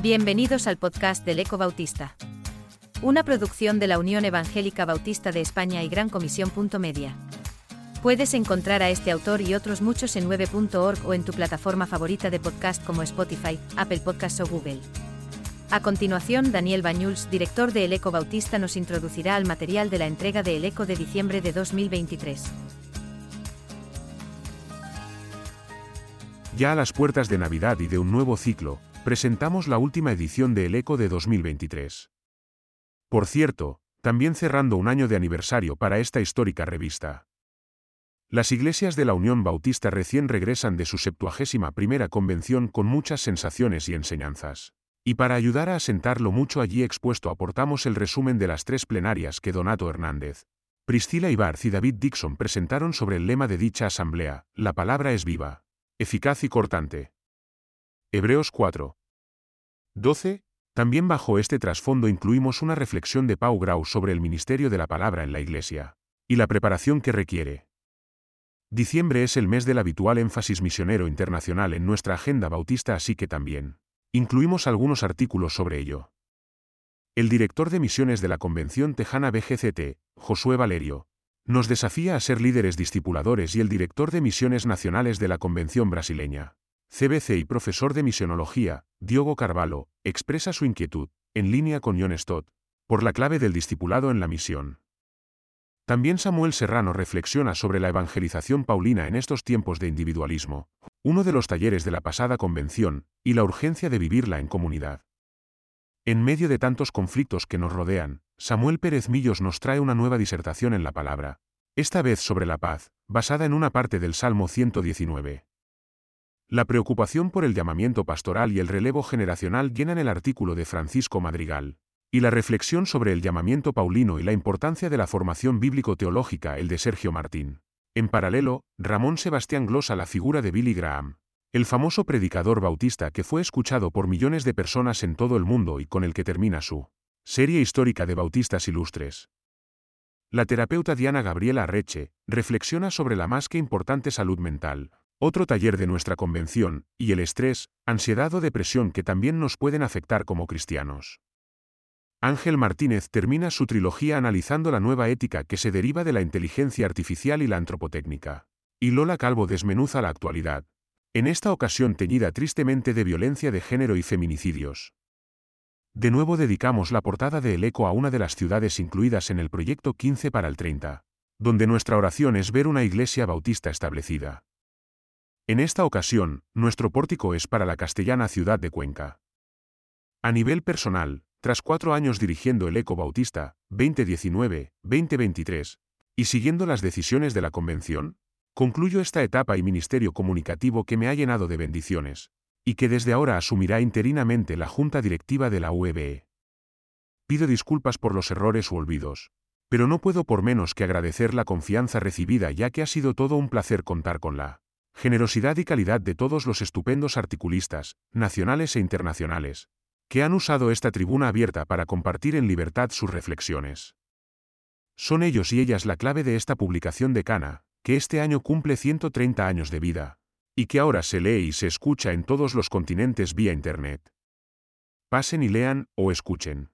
Bienvenidos al podcast del Eco Bautista. Una producción de la Unión Evangélica Bautista de España y Gran Comisión. Media. Puedes encontrar a este autor y otros muchos en 9.org o en tu plataforma favorita de podcast como Spotify, Apple Podcasts o Google. A continuación, Daniel Bañuls, director de El Eco Bautista, nos introducirá al material de la entrega de El Eco de diciembre de 2023. Ya a las puertas de Navidad y de un nuevo ciclo, presentamos la última edición de El Eco de 2023. Por cierto, también cerrando un año de aniversario para esta histórica revista. Las iglesias de la Unión Bautista recién regresan de su septuagésima primera convención con muchas sensaciones y enseñanzas. Y para ayudar a asentar lo mucho allí expuesto aportamos el resumen de las tres plenarias que Donato Hernández, Priscila Ibarz y David Dixon presentaron sobre el lema de dicha asamblea, La palabra es viva eficaz y cortante. Hebreos 4. 12. También bajo este trasfondo incluimos una reflexión de Pau Grau sobre el ministerio de la palabra en la Iglesia, y la preparación que requiere. Diciembre es el mes del habitual énfasis misionero internacional en nuestra agenda bautista, así que también incluimos algunos artículos sobre ello. El director de misiones de la Convención Tejana BGCT, Josué Valerio, nos desafía a ser líderes discipuladores y el director de misiones nacionales de la Convención Brasileña, CBC y profesor de misionología, Diogo Carvalho, expresa su inquietud, en línea con John Stott, por la clave del discipulado en la misión. También Samuel Serrano reflexiona sobre la evangelización paulina en estos tiempos de individualismo, uno de los talleres de la pasada convención, y la urgencia de vivirla en comunidad. En medio de tantos conflictos que nos rodean, Samuel Pérez Millos nos trae una nueva disertación en la palabra, esta vez sobre la paz, basada en una parte del Salmo 119. La preocupación por el llamamiento pastoral y el relevo generacional llenan el artículo de Francisco Madrigal, y la reflexión sobre el llamamiento paulino y la importancia de la formación bíblico-teológica el de Sergio Martín. En paralelo, Ramón Sebastián glosa la figura de Billy Graham, el famoso predicador bautista que fue escuchado por millones de personas en todo el mundo y con el que termina su Serie histórica de Bautistas Ilustres. La terapeuta Diana Gabriela Arreche reflexiona sobre la más que importante salud mental, otro taller de nuestra convención, y el estrés, ansiedad o depresión que también nos pueden afectar como cristianos. Ángel Martínez termina su trilogía analizando la nueva ética que se deriva de la inteligencia artificial y la antropotécnica. Y Lola Calvo desmenuza la actualidad, en esta ocasión teñida tristemente de violencia de género y feminicidios. De nuevo dedicamos la portada de El Eco a una de las ciudades incluidas en el proyecto 15 para el 30, donde nuestra oración es ver una iglesia bautista establecida. En esta ocasión, nuestro pórtico es para la castellana ciudad de Cuenca. A nivel personal, tras cuatro años dirigiendo el Eco Bautista, 2019-2023, y siguiendo las decisiones de la convención, concluyo esta etapa y ministerio comunicativo que me ha llenado de bendiciones, y que desde ahora asumirá interinamente la Junta Directiva de la UEBE. Pido disculpas por los errores u olvidos, pero no puedo por menos que agradecer la confianza recibida ya que ha sido todo un placer contar con la generosidad y calidad de todos los estupendos articulistas, nacionales e internacionales, que han usado esta tribuna abierta para compartir en libertad sus reflexiones. Son ellos y ellas la clave de esta publicación de Cana, que este año cumple 130 años de vida, y que ahora se lee y se escucha en todos los continentes vía Internet. Pasen y lean, o escuchen.